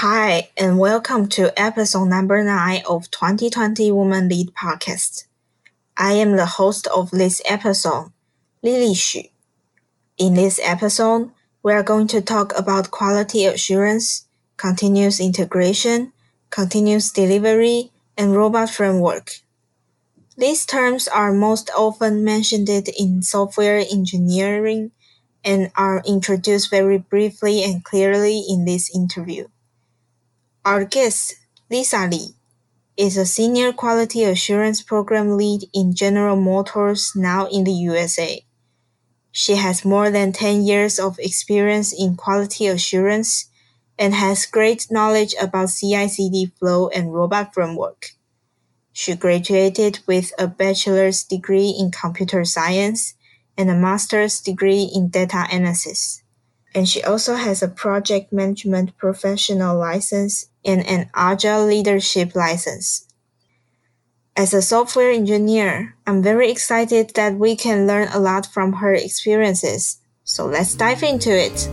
Hi, and welcome to episode number 9 of 2020 Woman Lead Podcast. I am the host of this episode, Lily Xu. In this episode, we are going to talk about quality assurance, continuous integration, continuous delivery, and robot framework. These terms are most often mentioned in software engineering and are introduced very briefly and clearly in this interview. Our guest, Lisa Li, is a senior quality assurance program lead in General Motors now in the USA. She has more than 10 years of experience in quality assurance and has great knowledge about CI/CD flow and robot framework. She graduated with a bachelor's degree in computer science and a master's degree in data analysis. And she also has a project management professional license and an agile leadership license. As a software engineer, I'm very excited that we can learn a lot from her experiences. So let's dive into it.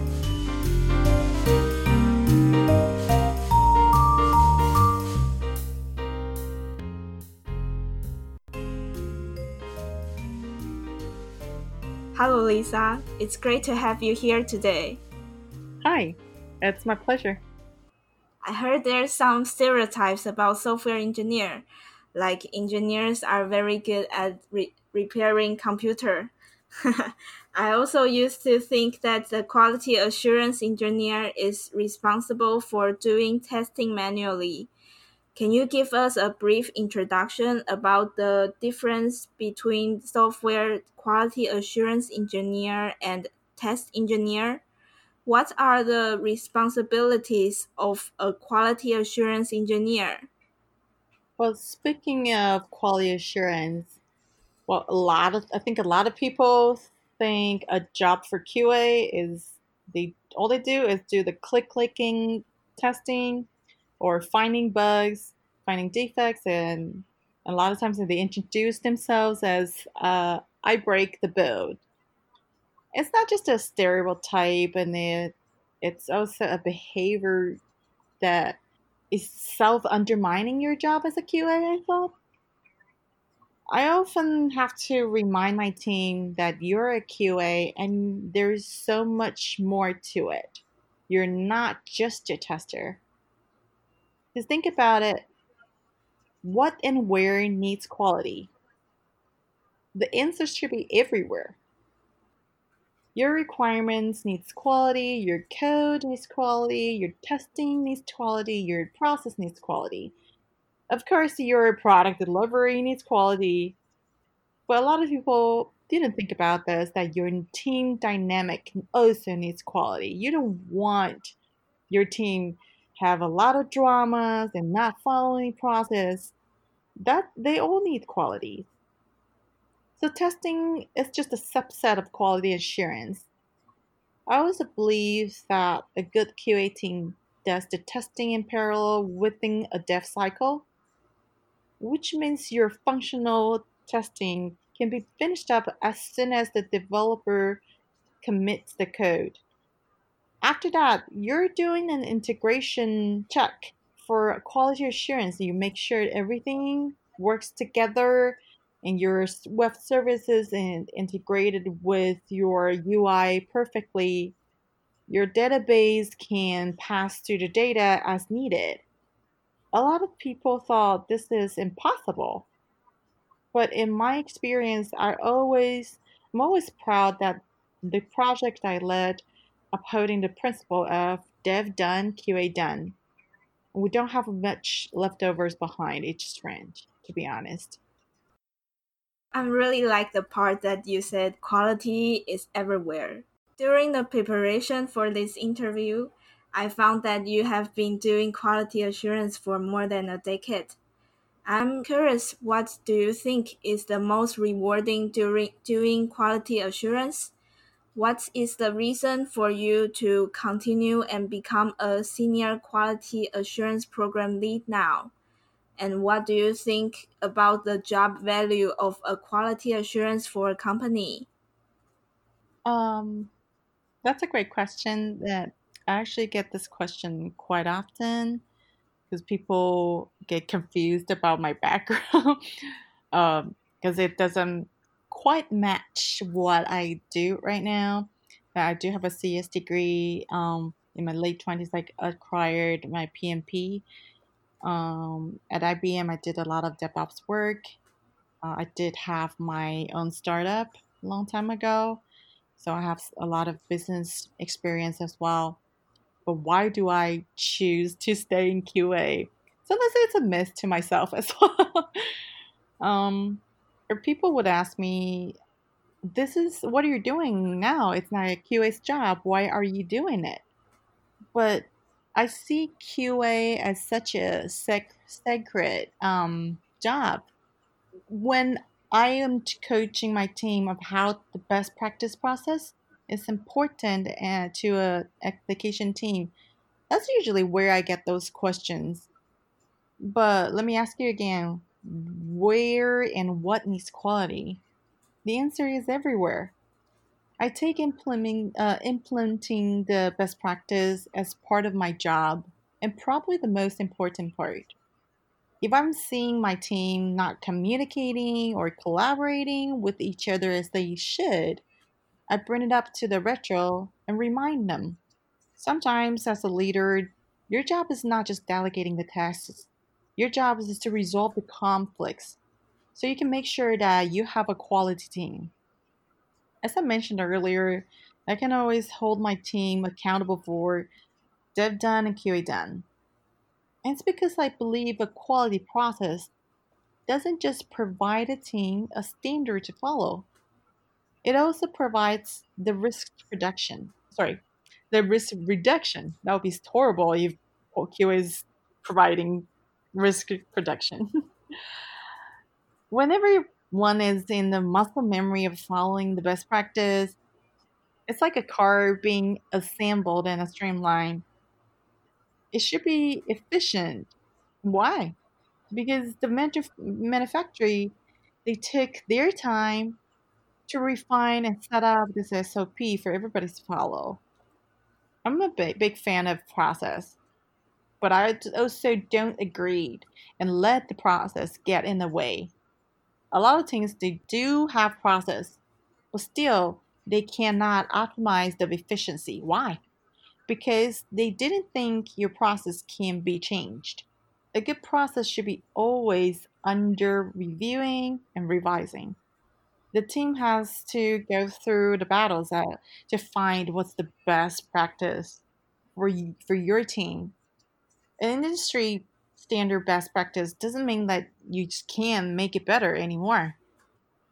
Hello, Lisa. It's great to have you here today. Hi, it's my pleasure. I heard there's some stereotypes about software engineer, like engineers are very good at re- repairing computer. I also used to think that the quality assurance engineer is responsible for doing testing manually can you give us a brief introduction about the difference between software quality assurance engineer and test engineer? What are the responsibilities of a quality assurance engineer? Well, speaking of quality assurance, well, a lot of I think a lot of people think a job for QA is they all they do is do the click clicking testing or finding bugs, finding defects, and a lot of times they introduce themselves as uh, "I break the build." It's not just a stereotype, and it, it's also a behavior that is self undermining your job as a QA. I thought. I often have to remind my team that you're a QA and there's so much more to it. You're not just a tester. Just think about it what and where needs quality? The answer should be everywhere. Your requirements needs quality, your code needs quality, your testing needs quality, your process needs quality. Of course, your product delivery needs quality. But a lot of people didn't think about this that your team dynamic also needs quality. You don't want your team have a lot of dramas and not following process, that they all need quality. So testing is just a subset of quality assurance. I also believe that a good QA team does the testing in parallel within a dev cycle, which means your functional testing can be finished up as soon as the developer commits the code. After that, you're doing an integration check for quality assurance. You make sure everything works together and your web services and integrated with your UI perfectly. Your database can pass through the data as needed. A lot of people thought this is impossible. But in my experience, I always I'm always proud that the project I led upholding the principle of dev done, QA done. We don't have much leftovers behind each strand, to be honest. I really like the part that you said quality is everywhere. During the preparation for this interview, I found that you have been doing quality assurance for more than a decade. I'm curious, what do you think is the most rewarding during doing quality assurance? What is the reason for you to continue and become a senior quality assurance program lead now? And what do you think about the job value of a quality assurance for a company? Um, that's a great question. That I actually get this question quite often because people get confused about my background because um, it doesn't quite match what I do right now. I do have a CS degree. Um, in my late 20s, I acquired my PMP. Um, at IBM, I did a lot of DevOps work. Uh, I did have my own startup a long time ago. So I have a lot of business experience as well. But why do I choose to stay in QA? Sometimes it's a myth to myself as well. um, or people would ask me, "This is what are you doing now? It's not a QA's job. Why are you doing it?" But I see QA as such a sec- sacred um, job. When I am coaching my team of how the best practice process is important uh, to a application team. That's usually where I get those questions. But let me ask you again, where and what needs quality? The answer is everywhere. I take implementing uh, implementing the best practice as part of my job and probably the most important part if I'm seeing my team not communicating or collaborating with each other as they should, I bring it up to the retro and remind them. Sometimes, as a leader, your job is not just delegating the tasks, your job is to resolve the conflicts so you can make sure that you have a quality team. As I mentioned earlier, I can always hold my team accountable for dev done and QA done. And it's because I believe a quality process doesn't just provide a team a standard to follow. It also provides the risk reduction. Sorry, the risk reduction. That would be horrible if QA is providing risk reduction. Whenever one is in the muscle memory of following the best practice, it's like a car being assembled in a streamline it should be efficient. Why? Because the manufacturer they took their time to refine and set up this SOP for everybody to follow. I'm a big, big fan of process, but I also don't agree and let the process get in the way. A lot of things they do have process, but still they cannot optimize the efficiency. Why? because they didn't think your process can be changed. A good process should be always under reviewing and revising. The team has to go through the battles to find what's the best practice for you, for your team. An industry standard best practice doesn't mean that you can make it better anymore.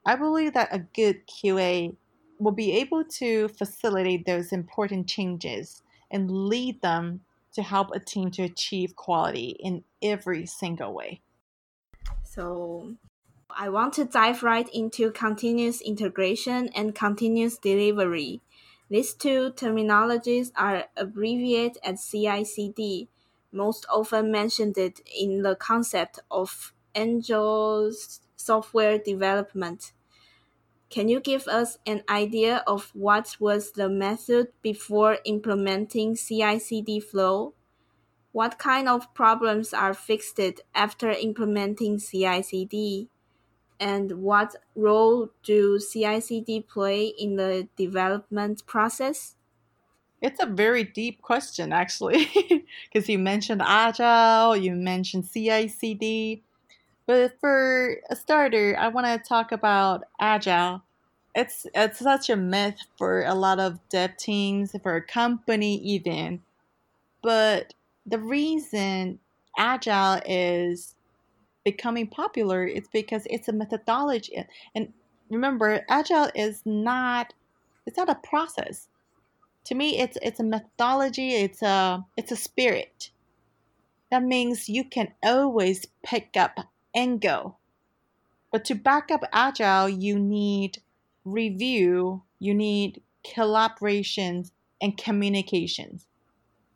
I believe that a good QA will be able to facilitate those important changes and lead them to help a team to achieve quality in every single way. So, I want to dive right into continuous integration and continuous delivery. These two terminologies are abbreviated as CI/CD, most often mentioned it in the concept of agile software development. Can you give us an idea of what was the method before implementing CI/CD flow? What kind of problems are fixed after implementing CI/CD? And what role do CI/CD play in the development process? It's a very deep question, actually, because you mentioned Agile, you mentioned CI/CD. But for a starter, I want to talk about Agile. It's it's such a myth for a lot of dev teams, for a company even. But the reason Agile is becoming popular is because it's a methodology. And remember, Agile is not it's not a process. To me, it's it's a methodology. It's a it's a spirit. That means you can always pick up and go. But to back up Agile, you need review, you need collaborations and communications.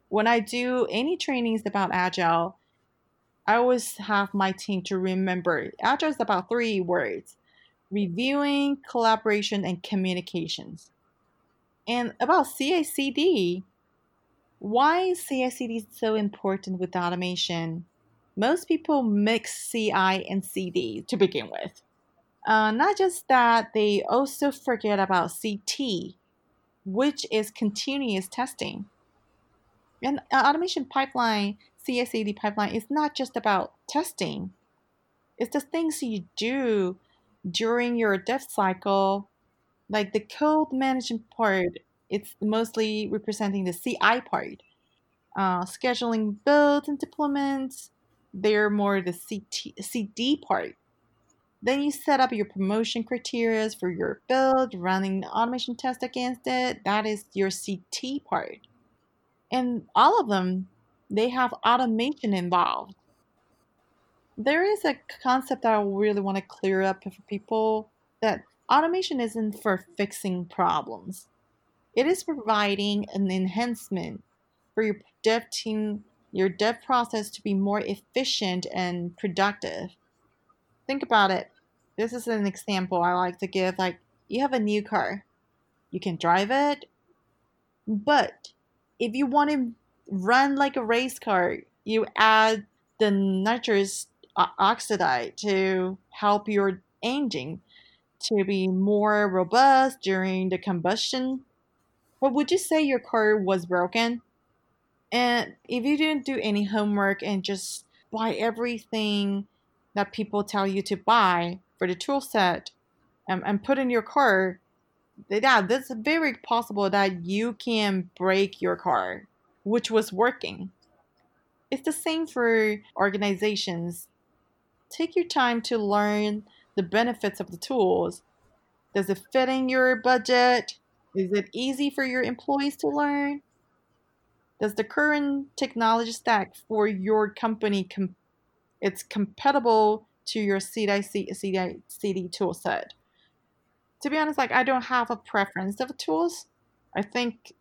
When I do any trainings about Agile, I always have my team to remember Agile is about three words reviewing, collaboration, and communications. And about CI/CD, Why is CI/CD so important with automation? Most people mix CI and CD to begin with. Uh, not just that, they also forget about CT, which is continuous testing. And automation pipeline, CI/CD pipeline, is not just about testing. It's the things you do during your dev cycle, like the code management part. It's mostly representing the CI part. Uh, scheduling builds and deployments, they're more the CT, CD part. Then you set up your promotion criteria for your build, running automation test against it. That is your CT part. And all of them, they have automation involved. There is a concept that I really want to clear up for people that automation isn't for fixing problems. It is providing an enhancement for your dev team, your dev process to be more efficient and productive. Think about it. This is an example I like to give. Like, you have a new car, you can drive it, but if you want to run like a race car, you add the nitrous oxide to help your engine to be more robust during the combustion. But would you say your car was broken? And if you didn't do any homework and just buy everything that people tell you to buy for the tool set and, and put in your car, yeah, that's very possible that you can break your car, which was working. It's the same for organizations. Take your time to learn the benefits of the tools. Does it fit in your budget? Is it easy for your employees to learn? Does the current technology stack for your company com- it's compatible to your CDI, CDI, CD tool set? to be honest, like I don't have a preference of tools. I think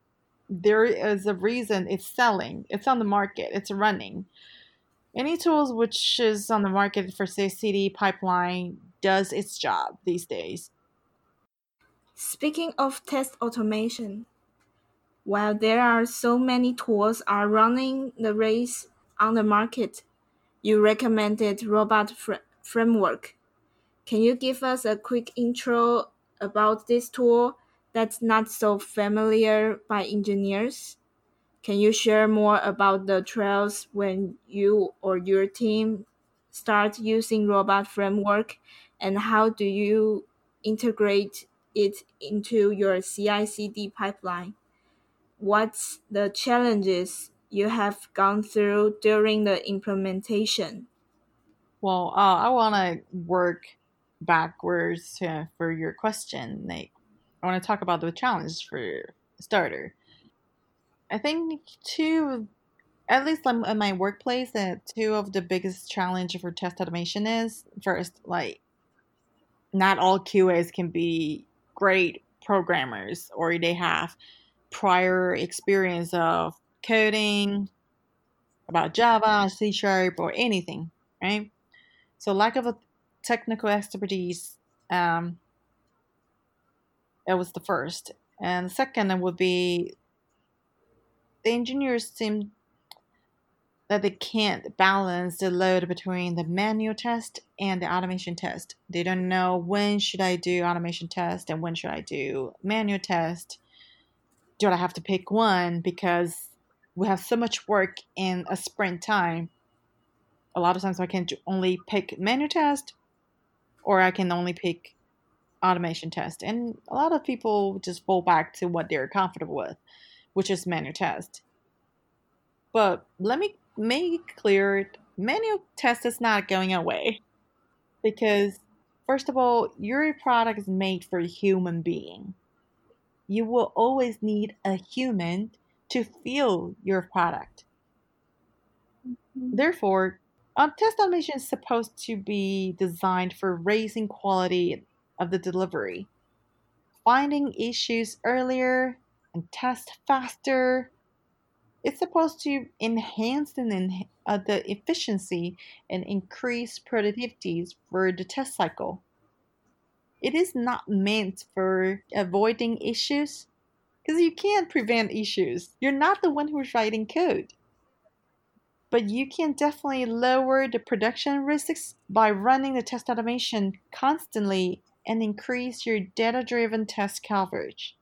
there is a reason it's selling. It's on the market. It's running. Any tools which is on the market for say CD pipeline does its job these days. Speaking of test automation, while there are so many tools are running the race on the market, you recommended robot fr- framework. Can you give us a quick intro about this tool that's not so familiar by engineers? Can you share more about the trials when you or your team start using robot framework and how do you integrate it into your CI/CD pipeline? What's the challenges you have gone through during the implementation? Well, uh, I want to work backwards to, for your question. Like, I want to talk about the challenge for starter. I think two, at least in my workplace, that two of the biggest challenge for test automation is first, like, not all QAs can be great programmers or they have prior experience of coding about Java, C sharp, or anything, right? So lack of a technical expertise. Um, that was the first, and the second would be the engineers seem that they can't balance the load between the manual test and the automation test. They don't know when should I do automation test and when should I do manual test. Do I have to pick one because we have so much work in a sprint time? A lot of times I can only pick manual test or I can only pick automation test. And a lot of people just fall back to what they're comfortable with, which is manual test. But let me make it clear manual test is not going away because first of all, your product is made for a human being. You will always need a human to feel your product. Mm-hmm. Therefore, um, test automation is supposed to be designed for raising quality of the delivery, finding issues earlier and test faster. It's supposed to enhance the, uh, the efficiency and increase productivity for the test cycle. It is not meant for avoiding issues. because you can't prevent issues. You're not the one who's writing code. But you can definitely lower the production risks by running the test automation constantly and increase your data driven test coverage.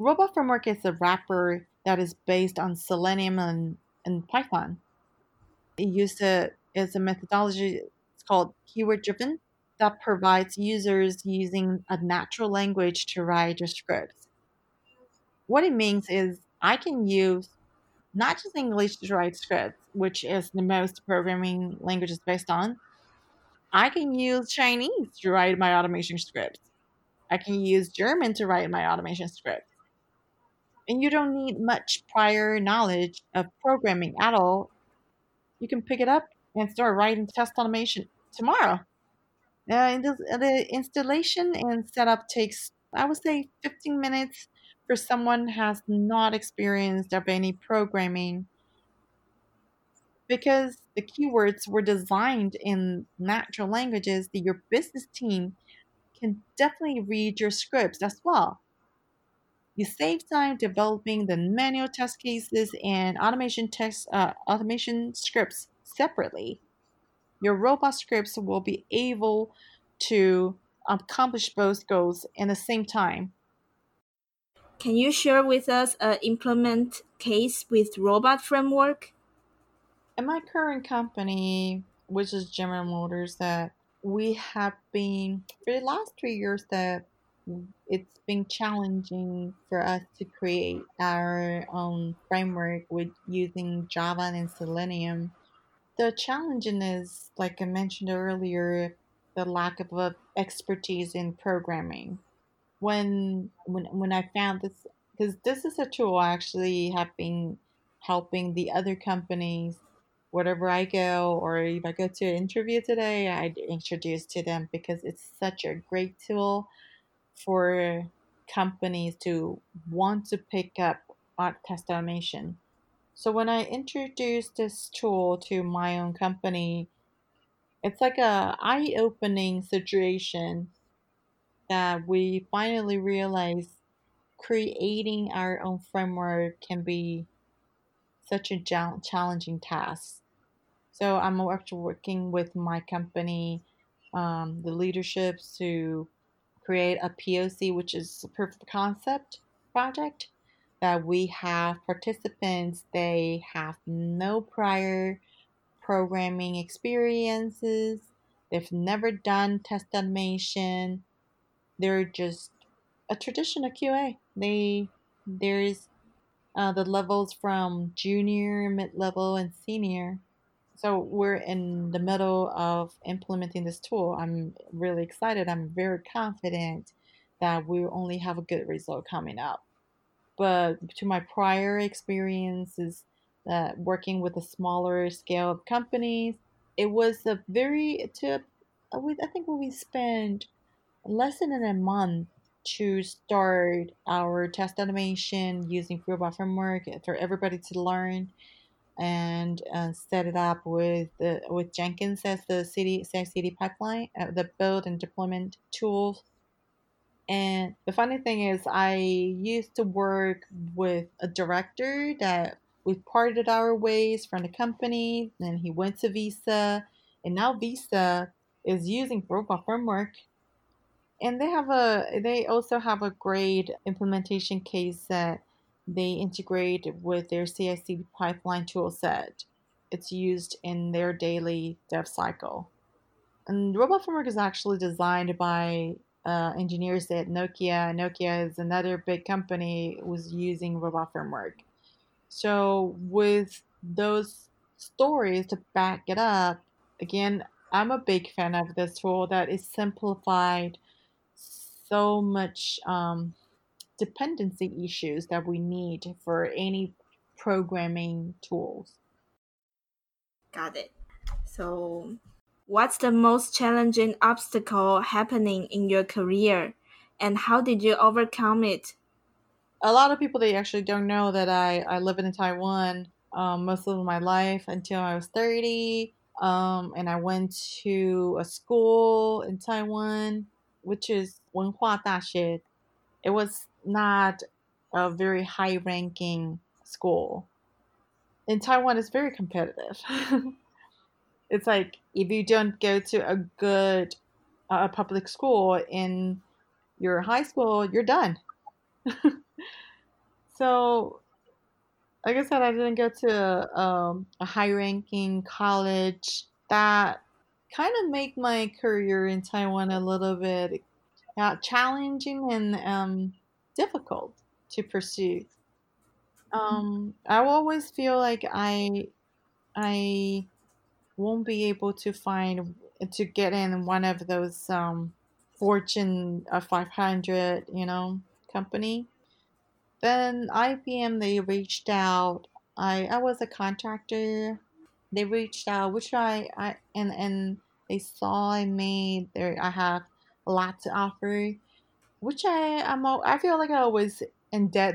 Robot Framework is a wrapper that is based on Selenium and, and Python. It uses a, methodology it's called keyword driven that provides users using a natural language to write your scripts. What it means is I can use not just English to write scripts, which is the most programming languages based on. I can use Chinese to write my automation scripts. I can use German to write my automation scripts. And you don't need much prior knowledge of programming at all. You can pick it up and start writing test automation tomorrow. Uh, the installation and setup takes, I would say, 15 minutes for someone has not experienced of any programming because the keywords were designed in natural languages that your business team can definitely read your scripts as well. You save time developing the manual test cases and automation text uh, automation scripts separately your robot scripts will be able to accomplish both goals in the same time. Can you share with us an implement case with robot framework? In my current company, which is General Motors, that we have been for the last three years that it's been challenging for us to create our own framework with using Java and Selenium the challenge is, like I mentioned earlier, the lack of expertise in programming. When when when I found this, because this is a tool I actually have been helping the other companies wherever I go, or if I go to an interview today, I'd introduce to them because it's such a great tool for companies to want to pick up art test automation so when I introduced this tool to my own company, it's like a eye-opening situation that we finally realize creating our own framework can be such a challenging task. So I'm actually working with my company, um, the leaderships to create a POC, which is a proof of concept project that we have participants, they have no prior programming experiences, they've never done test automation, they're just a traditional QA. They there's uh, the levels from junior, mid level, and senior. So we're in the middle of implementing this tool. I'm really excited. I'm very confident that we only have a good result coming up but to my prior experiences uh, working with a smaller scale of companies, it was a very to uh, I think we spent less than a month to start our test automation using Robot Framework for everybody to learn and uh, set it up with the, with Jenkins as the city CI/CD pipeline, uh, the build and deployment tools and the funny thing is, I used to work with a director that we parted our ways from the company. Then he went to Visa, and now Visa is using Robot Framework. And they have a they also have a great implementation case that they integrate with their CI/CD pipeline toolset. It's used in their daily dev cycle. And Robot Framework is actually designed by uh, engineers at Nokia. Nokia is another big company was using robot framework. So with those stories to back it up, again, I'm a big fan of this tool that is simplified so much um, dependency issues that we need for any programming tools. Got it. So What's the most challenging obstacle happening in your career and how did you overcome it? A lot of people they actually don't know that I, I live in Taiwan um, most of my life until I was 30. Um, and I went to a school in Taiwan, which is Wenhua Daxue. It was not a very high ranking school. In Taiwan, it's very competitive. it's like if you don't go to a good uh, public school in your high school, you're done. so, like I said, I didn't go to um, a high ranking college. That kind of made my career in Taiwan a little bit uh, challenging and um, difficult to pursue. Um, I always feel like I I won't be able to find to get in one of those um, Fortune uh, 500, you know, company. Then IBM they reached out. I I was a contractor. They reached out, which I I and and they saw I made there. I have a lot to offer, which I I'm I feel like I always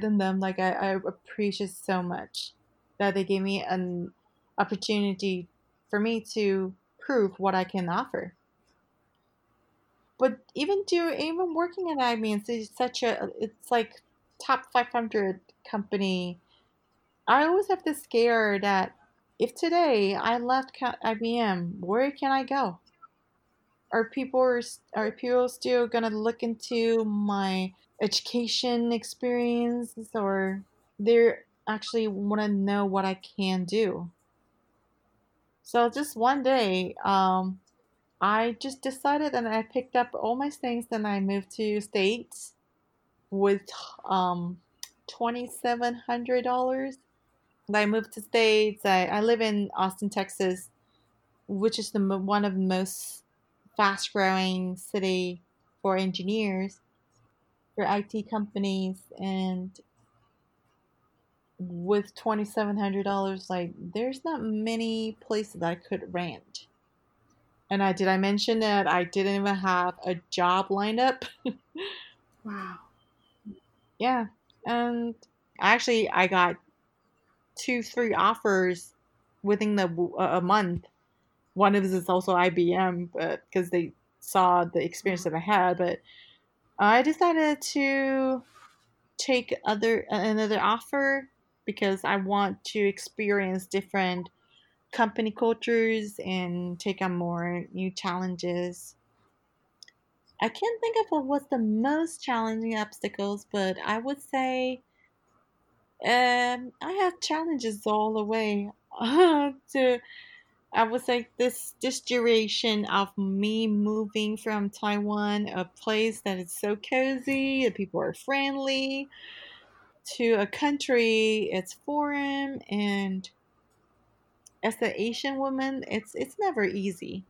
in them. Like I, I appreciate so much that they gave me an opportunity for me to prove what I can offer. But even do even working at IBM, it's such a it's like top 500 company. I always have this scare that if today I left IBM, where can I go? Are people are people still gonna look into my education experience or they actually want to know what I can do? So just one day, um, I just decided and I picked up all my things and I moved to States with um, $2,700. I moved to States. I, I live in Austin, Texas, which is the one of the most fast growing city for engineers, for IT companies. And with $2,700, like there's not many places I could rent. And I did I mention that I didn't even have a job lined up? wow. Yeah. And actually I got two, three offers within the a month. One of this is also IBM, but because they saw the experience that I had, but I decided to take other another offer because I want to experience different company cultures and take on more new challenges. I can't think of what was the most challenging obstacles, but I would say um, I have challenges all the way to. I would say this this duration of me moving from Taiwan, a place that is so cozy, the people are friendly, to a country it's foreign and as an Asian woman, it's it's never easy.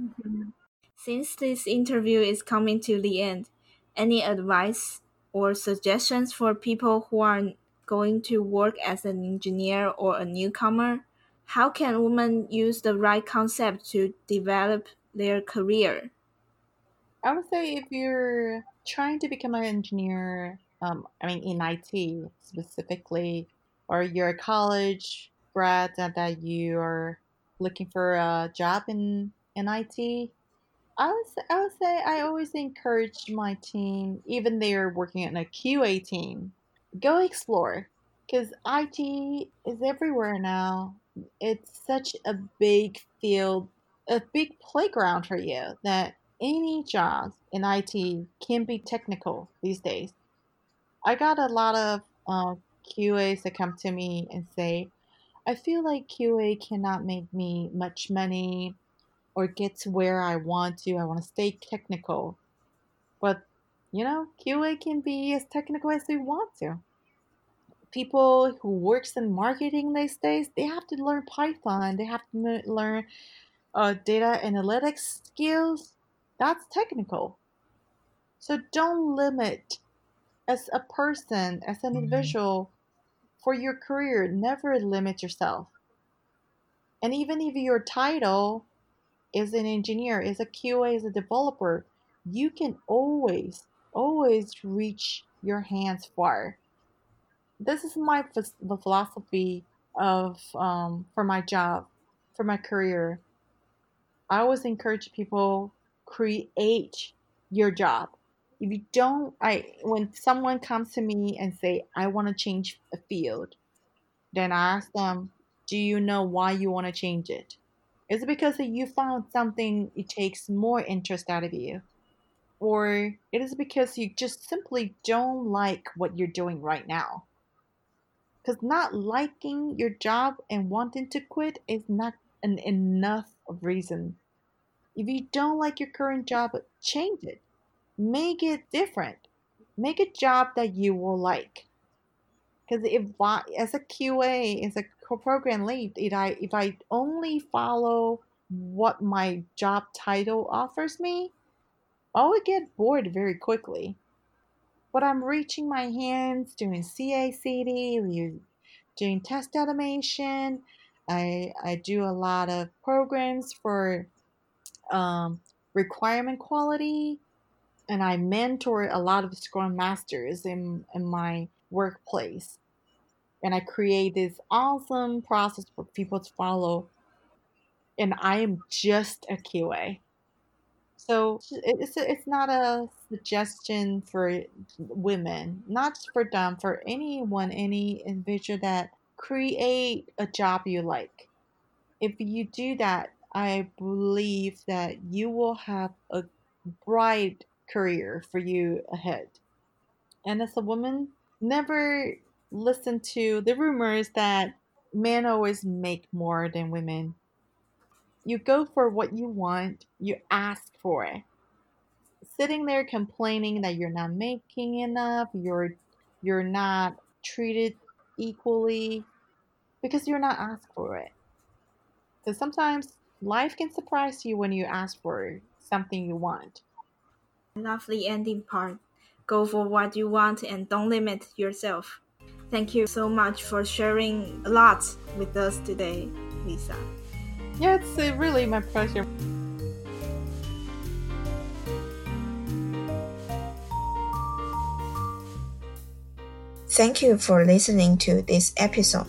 Mm-hmm. Since this interview is coming to the end, any advice or suggestions for people who are going to work as an engineer or a newcomer? How can women use the right concept to develop their career? I would say if you're trying to become an engineer, um, I mean, in IT specifically, or you're a college grad and that you are looking for a job in in IT, I would say, I would say I always encourage my team, even they're working in a QA team, go explore because IT is everywhere now. It's such a big field, a big playground for you that any job in IT can be technical these days. I got a lot of uh, QAs that come to me and say, I feel like QA cannot make me much money or get to where I want to. I want to stay technical. But, you know, QA can be as technical as they want to. People who works in marketing these days, they have to learn Python. They have to learn uh, data analytics skills. That's technical. So don't limit as a person, as an mm-hmm. individual, for your career, never limit yourself. And even if your title is an engineer, is a QA, is a developer, you can always, always reach your hands far. This is my the philosophy of um, for my job, for my career. I always encourage people create your job. if you don't i when someone comes to me and say i want to change a field then i ask them do you know why you want to change it is it because you found something it takes more interest out of you or it is because you just simply don't like what you're doing right now because not liking your job and wanting to quit is not an enough reason if you don't like your current job change it make it different. Make a job that you will like. Because if I, as a QA, as a program lead, if I if I only follow what my job title offers me, I would get bored very quickly. But I'm reaching my hands doing CI/CD, doing test automation. I I do a lot of programs for um, requirement quality and I mentor a lot of Scrum Masters in, in my workplace. And I create this awesome process for people to follow. And I am just a QA. So it's, it's not a suggestion for women, not for them, for anyone, any individual that create a job you like. If you do that, I believe that you will have a bright career for you ahead. And as a woman, never listen to the rumors that men always make more than women. You go for what you want, you ask for it. Sitting there complaining that you're not making enough, you're you're not treated equally because you're not asked for it. So sometimes life can surprise you when you ask for something you want. Lovely ending part. Go for what you want and don't limit yourself. Thank you so much for sharing a lot with us today, Lisa. Yeah, it's uh, really my pleasure. Thank you for listening to this episode.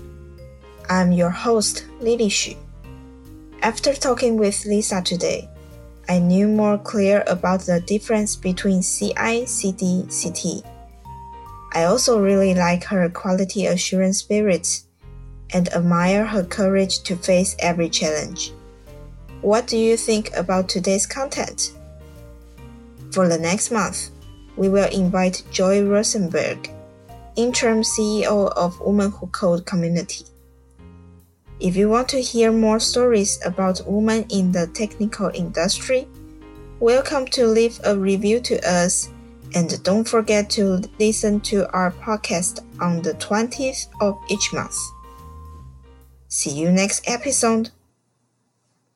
I'm your host, Lily Xu. After talking with Lisa today, I knew more clear about the difference between CI, CD, CT. I also really like her quality assurance spirit and admire her courage to face every challenge. What do you think about today's content? For the next month, we will invite Joy Rosenberg, interim CEO of Women Who Code community. If you want to hear more stories about women in the technical industry, welcome to leave a review to us and don't forget to listen to our podcast on the 20th of each month. See you next episode.